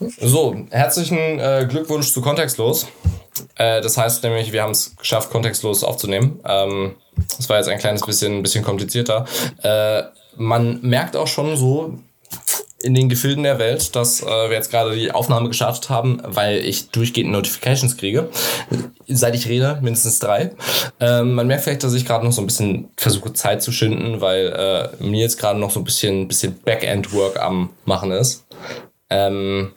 So, herzlichen äh, Glückwunsch zu Kontextlos. Äh, das heißt nämlich, wir haben es geschafft, kontextlos aufzunehmen. Ähm, das war jetzt ein kleines bisschen, bisschen komplizierter. Äh, man merkt auch schon so in den Gefilden der Welt, dass äh, wir jetzt gerade die Aufnahme gestartet haben, weil ich durchgehend Notifications kriege. Seit ich rede, mindestens drei. Ähm, man merkt vielleicht, dass ich gerade noch so ein bisschen versuche, Zeit zu schinden, weil äh, mir jetzt gerade noch so ein bisschen, bisschen Backend-Work am Machen ist. Ähm,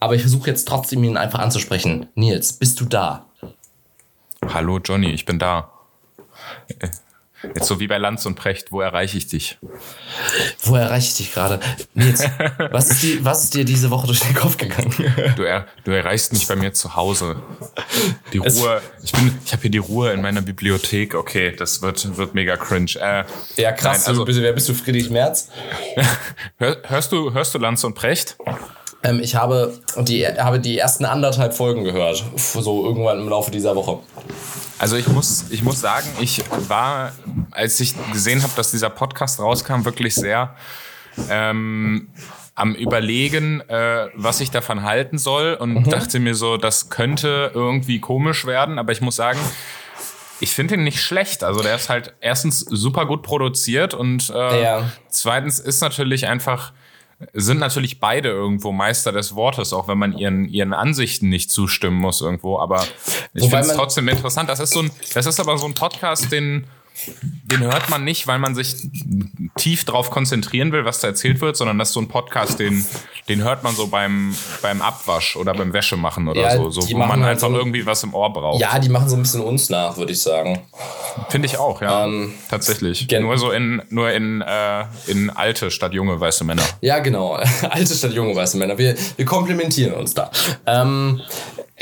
aber ich versuche jetzt trotzdem ihn einfach anzusprechen. Nils, bist du da? Hallo Johnny, ich bin da. Jetzt so wie bei Lanz und Precht, wo erreiche ich dich? Wo erreiche ich dich gerade? Nils, was ist, die, was ist dir diese Woche durch den Kopf gegangen? Du, er, du erreichst mich bei mir zu Hause. Die Ruhe, ich bin, ich habe hier die Ruhe in meiner Bibliothek. Okay, das wird, wird mega cringe. Äh, ja, krass. Nein, also, bist, wer bist du, Friedrich Merz? hörst du, hörst du Lanz und Precht? Ähm, ich habe die, habe die ersten anderthalb Folgen gehört, so irgendwann im Laufe dieser Woche. Also ich muss, ich muss sagen, ich war, als ich gesehen habe, dass dieser Podcast rauskam, wirklich sehr ähm, am Überlegen, äh, was ich davon halten soll und mhm. dachte mir so, das könnte irgendwie komisch werden, aber ich muss sagen, ich finde ihn nicht schlecht. Also der ist halt erstens super gut produziert und äh, ja. zweitens ist natürlich einfach sind natürlich beide irgendwo Meister des Wortes, auch wenn man ihren, ihren Ansichten nicht zustimmen muss irgendwo. Aber ich finde es trotzdem interessant. Das ist so ein, das ist aber so ein Podcast, den den hört man nicht, weil man sich tief darauf konzentrieren will, was da erzählt wird, sondern das ist so ein Podcast, den, den hört man so beim, beim Abwasch oder beim Wäschemachen oder ja, so, so wo man halt einfach so, irgendwie was im Ohr braucht. Ja, die machen so ein bisschen uns nach, würde ich sagen. Finde ich auch, ja. Ähm, Tatsächlich. Nur so in, nur in, äh, in alte statt junge weiße Männer. Ja, genau. alte statt junge weiße Männer. Wir, wir komplementieren uns da. Ähm,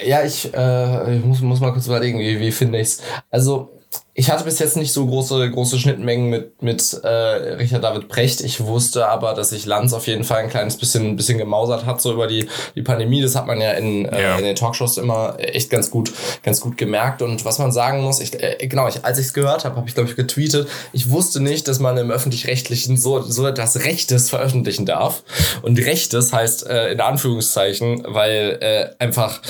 ja, ich, äh, ich muss, muss mal kurz überlegen, wie, wie finde ich's. Also, ich hatte bis jetzt nicht so große, große Schnittmengen mit, mit äh, Richard David Precht. Ich wusste aber, dass sich Lanz auf jeden Fall ein kleines bisschen, bisschen gemausert hat, so über die, die Pandemie. Das hat man ja in, äh, ja. in den Talkshows immer echt ganz gut, ganz gut gemerkt. Und was man sagen muss, ich, äh, genau, ich, als ich es gehört habe, habe ich, glaube ich, getweetet, ich wusste nicht, dass man im Öffentlich-Rechtlichen so, so etwas Rechtes veröffentlichen darf. Und Rechtes heißt äh, in Anführungszeichen, weil äh, einfach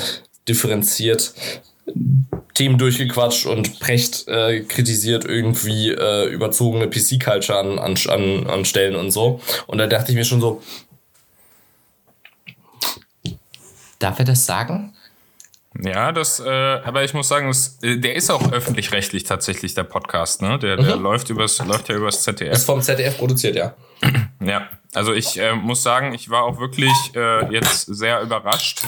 differenziert Themen durchgequatscht und Precht äh, kritisiert irgendwie äh, überzogene PC-Culture an, an, an Stellen und so. Und da dachte ich mir schon so, darf er das sagen? Ja, das, äh, aber ich muss sagen, das, äh, der ist auch öffentlich-rechtlich tatsächlich der Podcast, ne? Der, der mhm. läuft übers, läuft ja übers ZDF. Ist vom ZDF produziert, ja. Ja, also ich äh, muss sagen, ich war auch wirklich äh, jetzt sehr überrascht,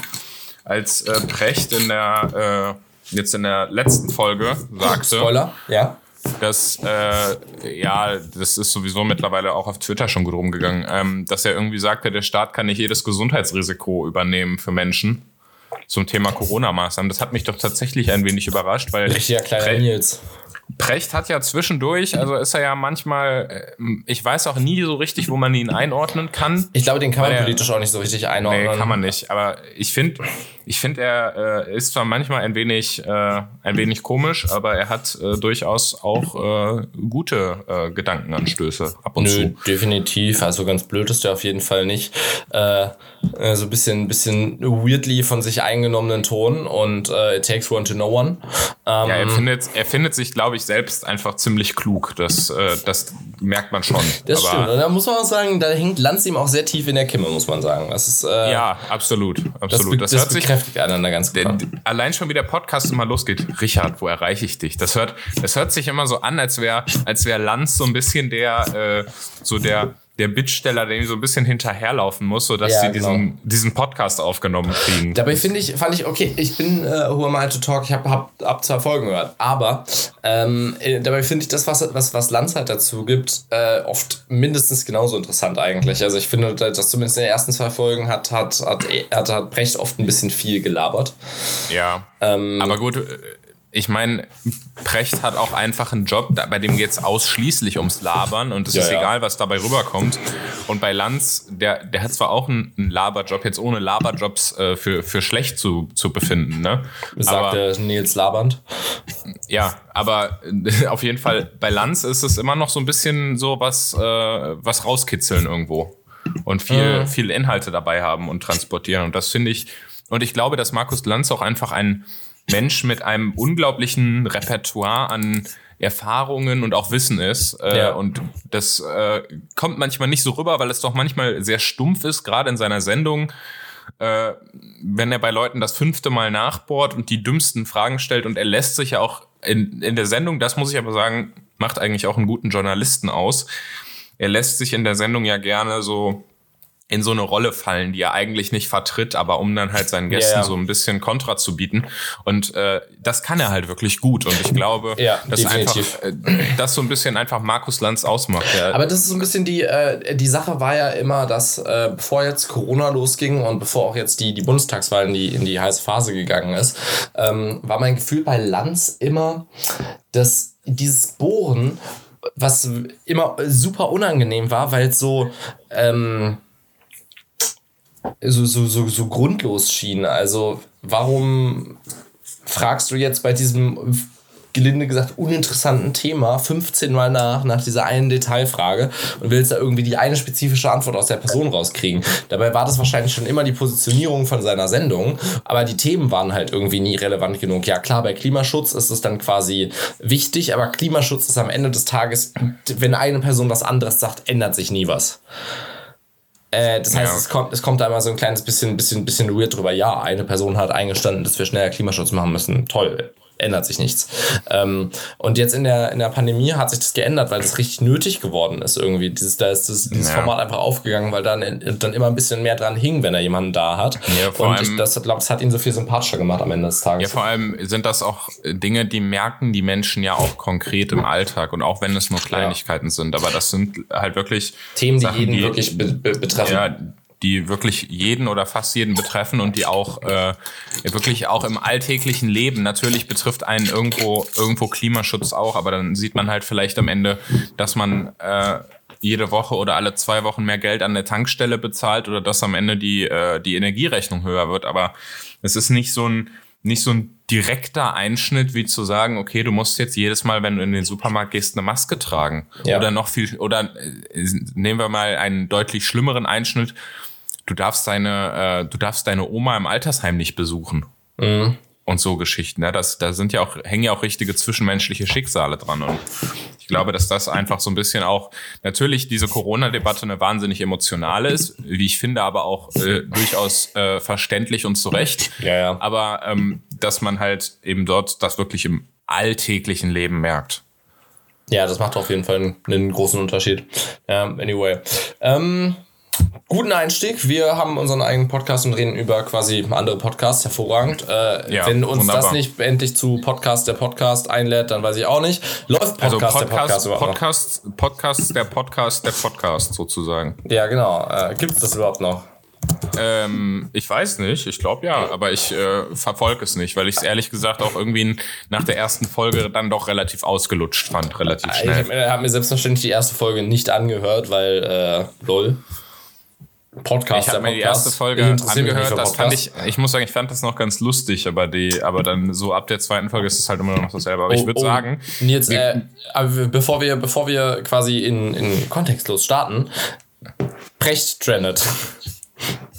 als äh, Precht in der äh, jetzt in der letzten Folge sagte. Spoiler, ja. Dass, äh, ja, das ist sowieso mittlerweile auch auf Twitter schon gut rumgegangen, ähm, dass er irgendwie sagte, der Staat kann nicht jedes Gesundheitsrisiko übernehmen für Menschen zum Thema Corona-Maßnahmen. Das hat mich doch tatsächlich ein wenig überrascht, weil. Richtiger kleiner Nils. Precht hat ja zwischendurch, also ist er ja manchmal, äh, ich weiß auch nie so richtig, wo man ihn einordnen kann. Ich glaube, den kann man politisch auch nicht so richtig einordnen. Nee, kann man nicht. Aber ich finde, ich finde, er äh, ist zwar manchmal ein wenig, äh, ein wenig komisch, aber er hat äh, durchaus auch äh, gute äh, Gedankenanstöße ab und Nö, zu. definitiv. Also ganz blöd ist er auf jeden Fall nicht. Äh, äh, so ein bisschen, bisschen weirdly von sich eingenommenen Ton und äh, it takes one to know one. Ähm, ja, er findet, er findet sich, glaube ich, selbst einfach ziemlich klug. Das, äh, das merkt man schon. Das Aber stimmt. Und da muss man auch sagen, da hängt Lanz ihm auch sehr tief in der Kimme, muss man sagen. Das ist, äh, ja, absolut. absolut. Das, das, das hört sich bekräftigt einander ganz gut. Allein schon wie der Podcast immer losgeht. Richard, wo erreiche ich dich? Das hört, das hört sich immer so an, als wäre als wär Lanz so ein bisschen der, äh, so der der Bittsteller, der ihm so ein bisschen hinterherlaufen muss, sodass ja, sie genau. diesen, diesen Podcast aufgenommen kriegen. Dabei finde ich, fand ich, okay, ich bin äh, Who Am I to Talk, ich habe hab, ab zwei Folgen gehört, aber ähm, äh, dabei finde ich das, was, was, was Lanz halt dazu gibt, äh, oft mindestens genauso interessant eigentlich. Also ich finde, dass zumindest in den ersten zwei Folgen hat, hat, hat, hat, hat Brecht oft ein bisschen viel gelabert. Ja. Ähm, aber gut, ich meine, Precht hat auch einfach einen Job, bei dem geht es ausschließlich ums Labern und es ja, ist ja. egal, was dabei rüberkommt. Und bei Lanz, der, der hat zwar auch einen, einen Laberjob, jetzt ohne Laberjobs äh, für, für schlecht zu, zu befinden. Ne? Sagt der Nils Labernd. Ja, aber auf jeden Fall bei Lanz ist es immer noch so ein bisschen so was, äh, was rauskitzeln irgendwo. und viel, mhm. viel Inhalte dabei haben und transportieren. Und das finde ich, und ich glaube, dass Markus Lanz auch einfach ein Mensch mit einem unglaublichen Repertoire an Erfahrungen und auch Wissen ist. Äh, ja. Und das äh, kommt manchmal nicht so rüber, weil es doch manchmal sehr stumpf ist, gerade in seiner Sendung. Äh, wenn er bei Leuten das fünfte Mal nachbohrt und die dümmsten Fragen stellt und er lässt sich ja auch in, in der Sendung, das muss ich aber sagen, macht eigentlich auch einen guten Journalisten aus. Er lässt sich in der Sendung ja gerne so in so eine Rolle fallen, die er eigentlich nicht vertritt, aber um dann halt seinen Gästen yeah. so ein bisschen Kontra zu bieten. Und äh, das kann er halt wirklich gut. Und ich glaube, ja, dass einfach äh, das so ein bisschen einfach Markus Lanz ausmacht. Ja. Aber das ist so ein bisschen die, äh, die Sache war ja immer, dass äh, bevor jetzt Corona losging und bevor auch jetzt die, die Bundestagswahl in die, in die heiße Phase gegangen ist, ähm, war mein Gefühl bei Lanz immer, dass dieses Bohren, was immer super unangenehm war, weil es so ähm, so, so, so, so grundlos schien. Also warum fragst du jetzt bei diesem gelinde gesagt uninteressanten Thema 15 Mal nach, nach dieser einen Detailfrage und willst da irgendwie die eine spezifische Antwort aus der Person rauskriegen. Dabei war das wahrscheinlich schon immer die Positionierung von seiner Sendung, aber die Themen waren halt irgendwie nie relevant genug. Ja, klar, bei Klimaschutz ist es dann quasi wichtig, aber Klimaschutz ist am Ende des Tages, wenn eine Person was anderes sagt, ändert sich nie was. Äh, das heißt, ja. es, kommt, es kommt da immer so ein kleines bisschen, bisschen, bisschen weird drüber. Ja, eine Person hat eingestanden, dass wir schneller Klimaschutz machen müssen. Toll ändert sich nichts. Ähm, und jetzt in der, in der Pandemie hat sich das geändert, weil das richtig nötig geworden ist irgendwie. Dieses, da ist das, dieses ja. Format einfach aufgegangen, weil dann, dann immer ein bisschen mehr dran hing, wenn er jemanden da hat. Ja, vor und allem, ich das, glaub, das hat ihn so viel sympathischer gemacht am Ende des Tages. Ja, vor allem sind das auch Dinge, die merken die Menschen ja auch konkret im Alltag und auch wenn es nur Kleinigkeiten ja. sind. Aber das sind halt wirklich Themen, die Sachen, jeden die, wirklich be betreffen. Ja, die wirklich jeden oder fast jeden betreffen und die auch äh, wirklich auch im alltäglichen Leben natürlich betrifft einen irgendwo irgendwo Klimaschutz auch, aber dann sieht man halt vielleicht am Ende, dass man äh, jede Woche oder alle zwei Wochen mehr Geld an der Tankstelle bezahlt oder dass am Ende die äh, die Energierechnung höher wird, aber es ist nicht so ein nicht so ein direkter Einschnitt, wie zu sagen, okay, du musst jetzt jedes Mal, wenn du in den Supermarkt gehst, eine Maske tragen. Ja. Oder noch viel, oder äh, nehmen wir mal einen deutlich schlimmeren Einschnitt du darfst deine, äh, du darfst deine Oma im Altersheim nicht besuchen. Mhm. Und so Geschichten. Ne? Das, da sind ja auch, hängen ja auch richtige zwischenmenschliche Schicksale dran. Und ich glaube, dass das einfach so ein bisschen auch, natürlich diese Corona-Debatte eine wahnsinnig emotionale ist, wie ich finde, aber auch äh, durchaus äh, verständlich und zurecht. Ja, ja. Aber ähm, dass man halt eben dort das wirklich im alltäglichen Leben merkt. Ja, das macht auf jeden Fall einen, einen großen Unterschied. Ja, anyway. Ähm, Guten Einstieg. Wir haben unseren eigenen Podcast und reden über quasi andere Podcasts. Hervorragend. Äh, ja, wenn uns wunderbar. das nicht endlich zu Podcast der Podcast einlädt, dann weiß ich auch nicht. Läuft Podcast, also Podcast der Podcast überhaupt Podcast, noch? Podcast der Podcast der Podcast sozusagen. Ja, genau. Äh, Gibt es das überhaupt noch? Ähm, ich weiß nicht, ich glaube ja, aber ich äh, verfolge es nicht, weil ich es ehrlich gesagt auch irgendwie nach der ersten Folge dann doch relativ ausgelutscht fand, relativ schnell. Ich habe mir selbstverständlich die erste Folge nicht angehört, weil äh, lol. Podcast. Ich habe mir die erste Folge angehört. Das fand ich, ich muss sagen, ich fand das noch ganz lustig, aber die, aber dann so ab der zweiten Folge ist es halt immer noch dasselbe. Aber oh, ich würde oh. sagen. Nils, äh, aber bevor wir, bevor wir quasi in, in kontextlos starten, Brecht trendet.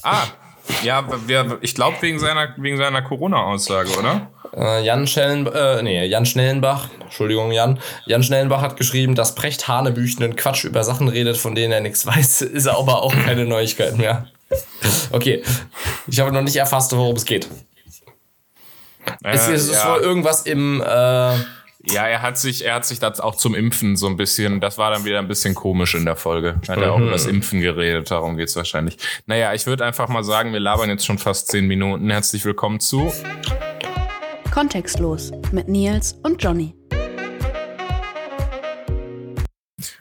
Ah, ja, wir, ich glaube wegen seiner, wegen seiner Corona-Aussage, oder? Äh, Jan, Schellen, äh, nee, Jan Schnellenbach, Entschuldigung, Jan. Jan Schnellenbach hat geschrieben, dass Precht Hanebüchenden Quatsch über Sachen redet, von denen er nichts weiß, ist aber auch keine Neuigkeit mehr. Okay, ich habe noch nicht erfasst, worum es geht. Äh, es ist ja. wohl irgendwas im. Äh, ja, er hat sich, er hat sich das auch zum Impfen so ein bisschen, das war dann wieder ein bisschen komisch in der Folge. Hat mhm. er auch über das Impfen geredet, darum geht's wahrscheinlich. Naja, ich würde einfach mal sagen, wir labern jetzt schon fast zehn Minuten. Herzlich willkommen zu Kontextlos mit Nils und Johnny.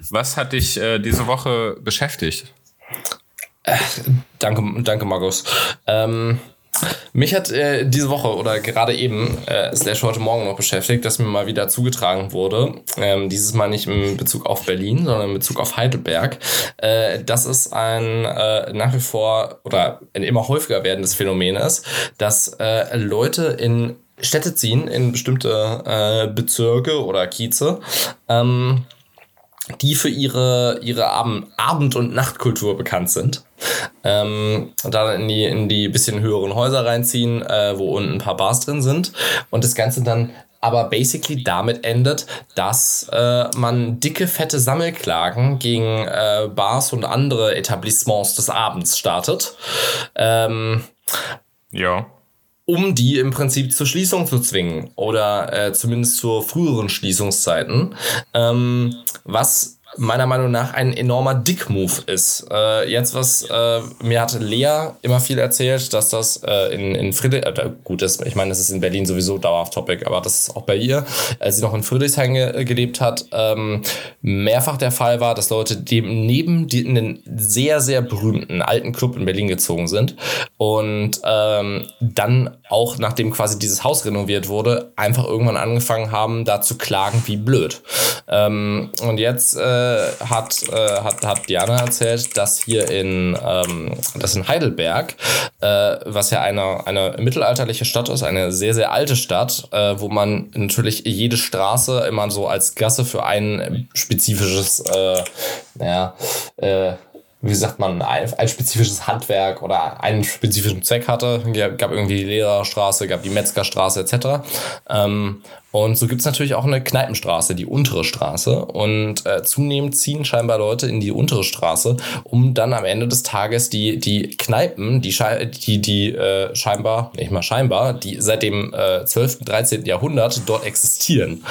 Was hat dich äh, diese Woche beschäftigt? Äh, danke, danke, Markus. Ähm, mich hat äh, diese Woche oder gerade eben, äh, slash heute Morgen noch beschäftigt, dass mir mal wieder zugetragen wurde, ähm, dieses Mal nicht in Bezug auf Berlin, sondern in Bezug auf Heidelberg, äh, dass es ein äh, nach wie vor oder ein immer häufiger werdendes Phänomen ist, dass äh, Leute in Städte ziehen, in bestimmte äh, Bezirke oder Kieze, ähm, die für ihre, ihre Abend-, Abend und Nachtkultur bekannt sind. Ähm, dann in die, in die bisschen höheren Häuser reinziehen, äh, wo unten ein paar Bars drin sind. Und das Ganze dann aber basically damit endet, dass äh, man dicke, fette Sammelklagen gegen äh, Bars und andere Etablissements des Abends startet. Ähm, ja um die im Prinzip zur Schließung zu zwingen oder äh, zumindest zur früheren Schließungszeiten. Ähm, was meiner Meinung nach ein enormer Dick-Move ist. Äh, jetzt was, äh, mir hat Lea immer viel erzählt, dass das äh, in, in Friedrich, äh, gut ist, ich meine, das ist in Berlin sowieso dauerhaft Topic, aber das ist auch bei ihr, als sie noch in Friedrichshain ge gelebt hat, ähm, mehrfach der Fall war, dass Leute dem neben die, in den sehr, sehr berühmten alten Club in Berlin gezogen sind und ähm, dann auch, nachdem quasi dieses Haus renoviert wurde, einfach irgendwann angefangen haben, da zu klagen, wie blöd. Ähm, und jetzt äh, äh, hat, äh, hat, hat Diana erzählt, dass hier in, ähm, dass in Heidelberg, äh, was ja eine, eine mittelalterliche Stadt ist, eine sehr, sehr alte Stadt, äh, wo man natürlich jede Straße immer so als Gasse für ein spezifisches, äh, naja, äh, wie sagt man, ein, ein spezifisches Handwerk oder einen spezifischen Zweck hatte. Gab irgendwie die Lehrerstraße, gab die Metzgerstraße etc. Ähm, und so gibt's natürlich auch eine Kneipenstraße, die untere Straße. Und äh, zunehmend ziehen scheinbar Leute in die untere Straße, um dann am Ende des Tages die, die Kneipen, die, die, die äh, scheinbar, nicht mal scheinbar, die seit dem äh, 12., 13. Jahrhundert dort existieren,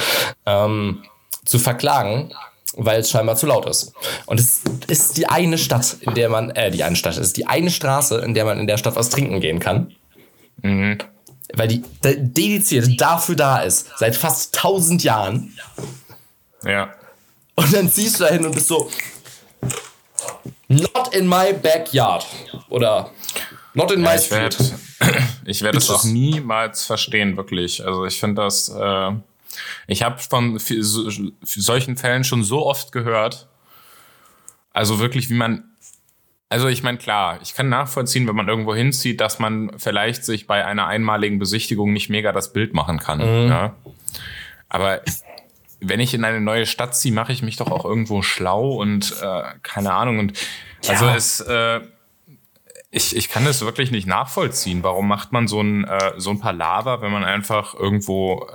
ähm, zu verklagen weil es scheinbar zu laut ist. Und es ist die eine Stadt, in der man, äh, die eine Stadt, es ist die eine Straße, in der man in der Stadt was trinken gehen kann. Mhm. Weil die dediziert dafür da ist, seit fast tausend Jahren. Ja. Und dann ziehst du da hin und bist so, not in my backyard. Oder not in my ja, ich street. Werd, ich werde es auch niemals verstehen, wirklich. Also ich finde das, äh, ich habe von solchen Fällen schon so oft gehört. Also wirklich, wie man. Also ich meine, klar, ich kann nachvollziehen, wenn man irgendwo hinzieht, dass man vielleicht sich bei einer einmaligen Besichtigung nicht mega das Bild machen kann. Mhm. Ja? Aber wenn ich in eine neue Stadt ziehe, mache ich mich doch auch irgendwo schlau und äh, keine Ahnung. Und also ja. es, äh, ich, ich kann das wirklich nicht nachvollziehen. Warum macht man so ein, äh, so ein paar Lava, wenn man einfach irgendwo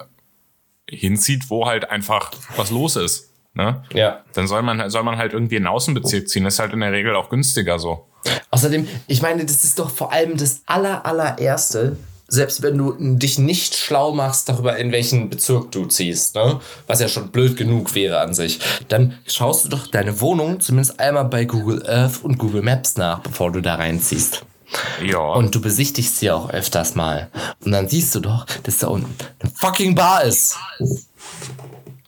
hinzieht, wo halt einfach was los ist. Ne? Ja. Dann soll man, soll man halt irgendwie in den Außenbezirk ziehen. Das ist halt in der Regel auch günstiger so. Außerdem, ich meine, das ist doch vor allem das aller, allererste, selbst wenn du dich nicht schlau machst darüber, in welchen Bezirk du ziehst, ne? was ja schon blöd genug wäre an sich, dann schaust du doch deine Wohnung zumindest einmal bei Google Earth und Google Maps nach, bevor du da reinziehst. Ja. Und du besichtigst sie auch öfters mal. Und dann siehst du doch, dass da unten eine fucking Bar ist.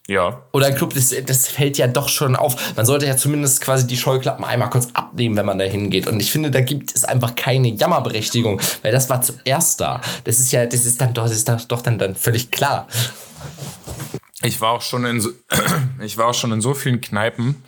Ja. Oder ein Club, das, das fällt ja doch schon auf. Man sollte ja zumindest quasi die Scheuklappen einmal kurz abnehmen, wenn man da hingeht. Und ich finde, da gibt es einfach keine Jammerberechtigung, weil das war zuerst da. Das ist ja, das ist dann doch, das ist doch dann, dann völlig klar. Ich war auch schon in so, ich war auch schon in so vielen Kneipen,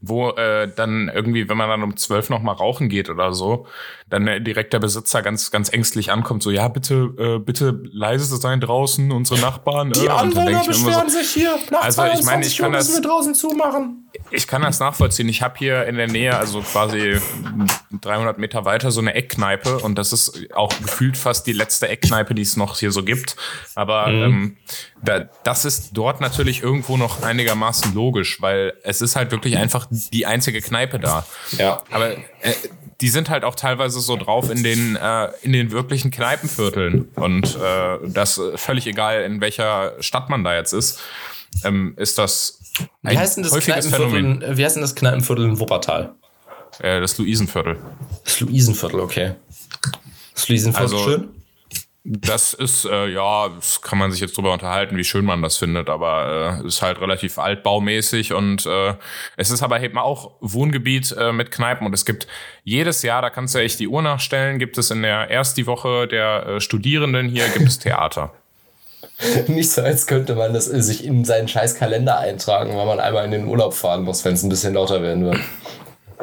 wo äh, dann irgendwie, wenn man dann um zwölf noch mal rauchen geht oder so, dann äh, direkt der Besitzer ganz ganz ängstlich ankommt, so ja bitte äh, bitte leise sein draußen, unsere Nachbarn. Die äh, Anwohner beschweren so, sich hier. Nachts also ich meine, ich kann das wir draußen zumachen. Ich kann das nachvollziehen. Ich habe hier in der Nähe, also quasi 300 Meter weiter, so eine Eckkneipe und das ist auch gefühlt fast die letzte Eckkneipe, die es noch hier so gibt. Aber mhm. ähm, da, das ist dort natürlich irgendwo noch einigermaßen logisch, weil es ist halt wirklich einfach die einzige Kneipe da. Ja. Aber äh, die sind halt auch teilweise so drauf in den, äh, in den wirklichen Kneipenvierteln. Und äh, das völlig egal, in welcher Stadt man da jetzt ist, ähm, ist das wie heißt denn das Phänomen. Wie heißt denn das Kneipenviertel in Wuppertal? Äh, das Luisenviertel. Das Luisenviertel, okay. Das Luisenviertel also, schön? Das ist, äh, ja, das kann man sich jetzt drüber unterhalten, wie schön man das findet, aber äh, ist halt relativ altbaumäßig und äh, es ist aber eben auch Wohngebiet äh, mit Kneipen und es gibt jedes Jahr, da kannst du echt die Uhr nachstellen, gibt es in der erst die Woche der äh, Studierenden hier, gibt es Theater. Nicht so, als könnte man das sich in seinen scheiß Kalender eintragen, weil man einmal in den Urlaub fahren muss, wenn es ein bisschen lauter werden wird.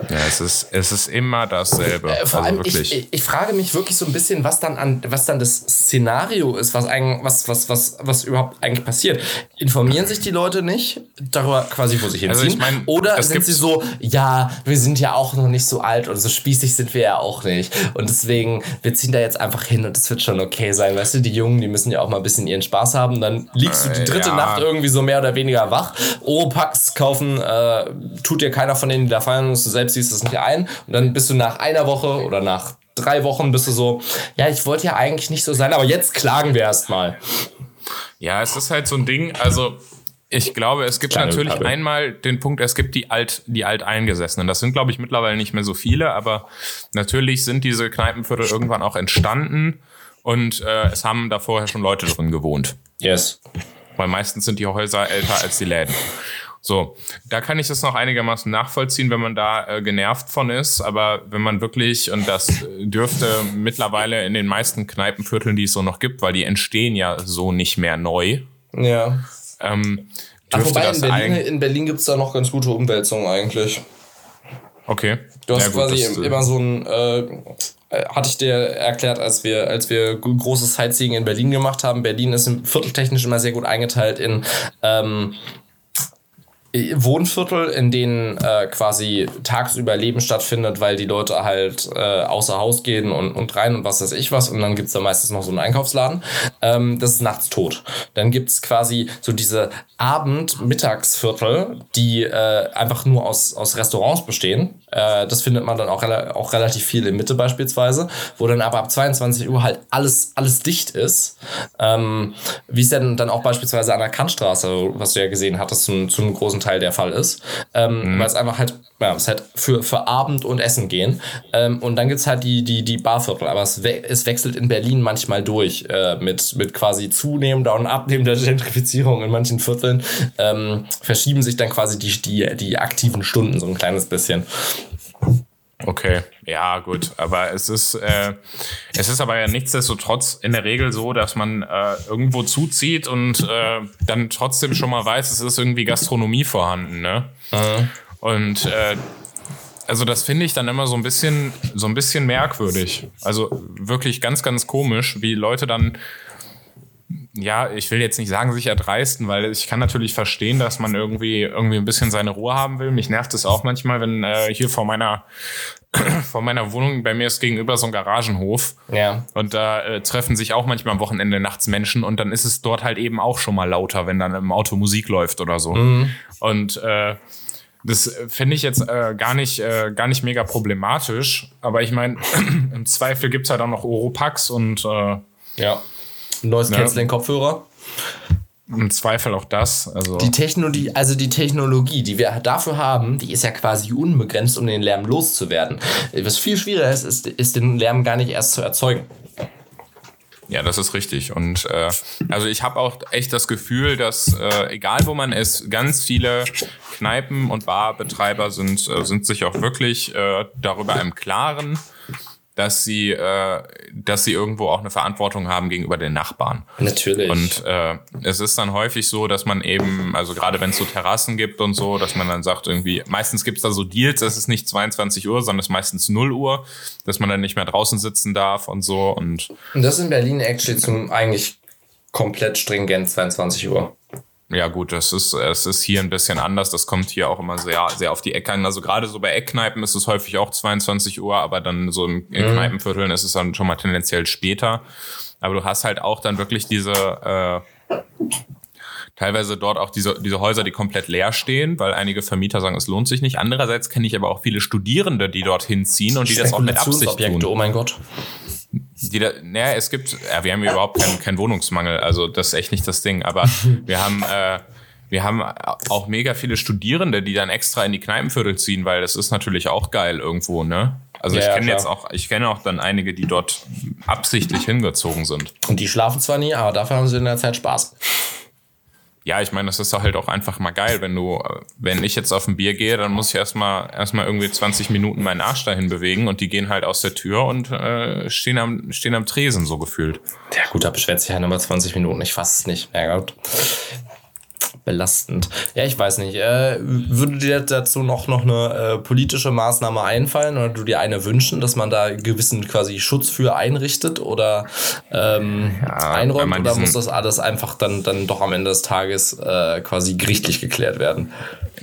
Ja, es ist, es ist immer dasselbe. Äh, vor also allem, wirklich. ich, ich, frage mich wirklich so ein bisschen, was dann an, was dann das Szenario ist, was eigentlich, was, was, was, was überhaupt eigentlich passiert. Informieren sich die Leute nicht darüber quasi, wo sie hinziehen? Also ich mein, Oder sind sie so, ja, wir sind ja auch noch nicht so alt und so spießig sind wir ja auch nicht. Und deswegen, wir ziehen da jetzt einfach hin und es wird schon okay sein. Weißt du, die Jungen, die müssen ja auch mal ein bisschen ihren Spaß haben. Dann liegst du die Äh, dritte ja. Nacht irgendwie so mehr oder weniger wach. Oropax kaufen, äh, tut dir keiner von denen, die da feiern, und du selbst siehst es nicht ein. Und dann bist du nach einer Woche oder nach drei Wochen bist du so, ja, ich wollte ja eigentlich nicht so sein, aber jetzt klagen wir erstmal. Ja, es ist halt so ein Ding, also ich glaube, es gibt Kleine natürlich Rückgabe. einmal den Punkt, es gibt die alt, die Alteingesessenen. Das sind, glaube ich, mittlerweile nicht mehr so viele, aber natürlich sind diese Kneipenviertel irgendwann auch entstanden und äh, es haben da vorher schon Leute drin gewohnt. Yes. Weil meistens sind die Häuser älter als die Läden. So, da kann ich das noch einigermaßen nachvollziehen, wenn man da äh, genervt von ist. Aber wenn man wirklich, und das äh, dürfte mittlerweile in den meisten Kneipenvierteln, die es so noch gibt, weil die entstehen ja so nicht mehr neu, Ja. ähm, Ach, wobei das in Berlin, in Berlin gibt es da noch ganz gute Umwälzungen eigentlich. Okay. Du hast Ja, gut, quasi das, äh, immer so ein, äh, äh, hatte ich dir erklärt, als wir, als wir großes Sightseeing in Berlin gemacht haben. Berlin ist im vierteltechnisch immer sehr gut eingeteilt in ähm, Wohnviertel, in denen äh, quasi tagsüber Leben stattfindet, weil die Leute halt äh, außer Haus gehen und, und rein und was weiß ich was. Und dann gibt's da meistens noch so einen Einkaufsladen. Ähm, das ist nachts tot. Dann gibt's quasi so diese Abend-Mittagsviertel, die äh, einfach nur aus, aus Restaurants bestehen. Äh, das findet man dann auch, rela auch relativ viel in Mitte beispielsweise, wo dann aber ab 22 Uhr halt alles, alles dicht ist. Ähm, Wie es denn dann auch beispielsweise an der Kantstraße, was du ja gesehen hattest, zu, zu einem großen Teil der Fall ist. Ähm, Weil es einfach halt, ja, es halt für, für Abend und Essen gehen. Ähm, und dann gibt's halt die, die, die Barviertel. Aber es, we es wechselt in Berlin manchmal durch äh, mit, mit quasi zunehmender und abnehmender Gentrifizierung in manchen Vierteln. Ähm, verschieben sich dann quasi die, die, die aktiven Stunden so ein kleines bisschen. Okay, ja gut, aber es ist äh, es ist aber ja nichtsdestotrotz in der Regel so, dass man äh, irgendwo zuzieht und äh, dann trotzdem schon mal weiß, es ist irgendwie Gastronomie vorhanden, ne? Und äh, also das finde ich dann immer so ein bisschen so ein bisschen merkwürdig. Also wirklich ganz ganz komisch, wie Leute dann ja, ich will jetzt nicht sagen, sich erdreisten, weil ich kann natürlich verstehen, dass man irgendwie irgendwie ein bisschen seine Ruhe haben will. Mich nervt es auch manchmal, wenn äh, hier vor meiner vor meiner Wohnung bei mir ist gegenüber so ein Garagenhof Ja. und da äh, treffen sich auch manchmal am Wochenende nachts Menschen und dann ist es dort halt eben auch schon mal lauter, wenn dann im Auto Musik läuft oder so. Und äh, das finde ich jetzt äh, gar nicht äh, gar nicht mega problematisch, aber ich meine im Zweifel gibt's halt auch noch Oropax und äh, Ja. Neues Ja. Canceling-Kopfhörer. im Zweifel auch das. Also Die Technologie, also die Technologie, die wir dafür haben, die ist ja quasi unbegrenzt, um den Lärm loszuwerden. Was viel schwieriger ist, ist, ist den Lärm gar nicht erst zu erzeugen. Ja, das ist richtig. Und äh, also ich habe auch echt das Gefühl, dass äh, egal wo man ist, ganz viele Kneipen und Barbetreiber sind, äh, sind sich auch wirklich äh, darüber im Klaren, dass sie, äh, dass sie irgendwo auch eine Verantwortung haben gegenüber den Nachbarn. Natürlich. Und äh, es ist dann häufig so, dass man eben, also gerade wenn es so Terrassen gibt und so, dass man dann sagt irgendwie, meistens gibt's da so Deals, es ist nicht 22 Uhr, sondern es ist meistens 0 Uhr, dass man dann nicht mehr draußen sitzen darf und so. Und Und das in Berlin actually zum eigentlich komplett stringent 22 Uhr. Ja, gut, das ist, es ist hier ein bisschen anders. Das kommt hier auch immer sehr, sehr auf die Ecke an. Also gerade so bei Eckkneipen ist es häufig auch 22 Uhr, aber dann so in Kneipenvierteln ist es dann schon mal tendenziell später. Aber du hast halt auch dann wirklich diese, äh, teilweise dort auch diese, diese Häuser, die komplett leer stehen, weil einige Vermieter sagen, es lohnt sich nicht. Andererseits kenne ich aber auch viele Studierende, die dorthin ziehen und die das auch mit Absicht tun. Oh mein Gott. Die da, naja, es gibt, ja, wir haben hier überhaupt keinen keinen Wohnungsmangel, also das ist echt nicht das Ding. Aber wir haben, äh, wir haben auch mega viele Studierende, die dann extra in die Kneipenviertel ziehen, weil das ist natürlich auch geil irgendwo, ne? Also Ja, ich ja, kenne klar. jetzt auch, ich kenne auch dann einige, die dort absichtlich hingezogen sind. Und die schlafen zwar nie, aber dafür haben sie in der Zeit Spaß. Ja, ich meine, das ist halt auch einfach mal geil, wenn du, äh, wenn ich jetzt auf ein Bier gehe, dann muss ich erstmal erstmal irgendwie 20 Minuten meinen Arsch dahin bewegen und die gehen halt aus der Tür und äh, stehen am stehen am Tresen so gefühlt. Ja gut, da beschwert sich ja nochmal 20 Minuten. Ich fasse es nicht. Ja gut. Belastend. Ja, ich weiß nicht. Äh, würde dir dazu noch, noch eine äh, politische Maßnahme einfallen oder du dir eine wünschen, dass man da gewissen quasi Schutz für einrichtet oder ähm, ja, einräumt oder muss das alles einfach dann, dann doch am Ende des Tages äh, quasi gerichtlich geklärt werden?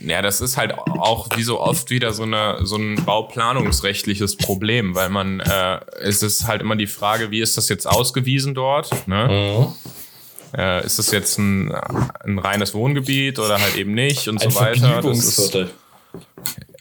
Ja, das ist halt auch wie so oft wieder so, eine, so ein bauplanungsrechtliches Problem, weil man, äh, es ist halt immer die Frage, wie ist das jetzt ausgewiesen dort? Ne? Mhm. Äh, ist das jetzt ein, ein reines Wohngebiet oder halt eben nicht und ein so weiter? Das ist,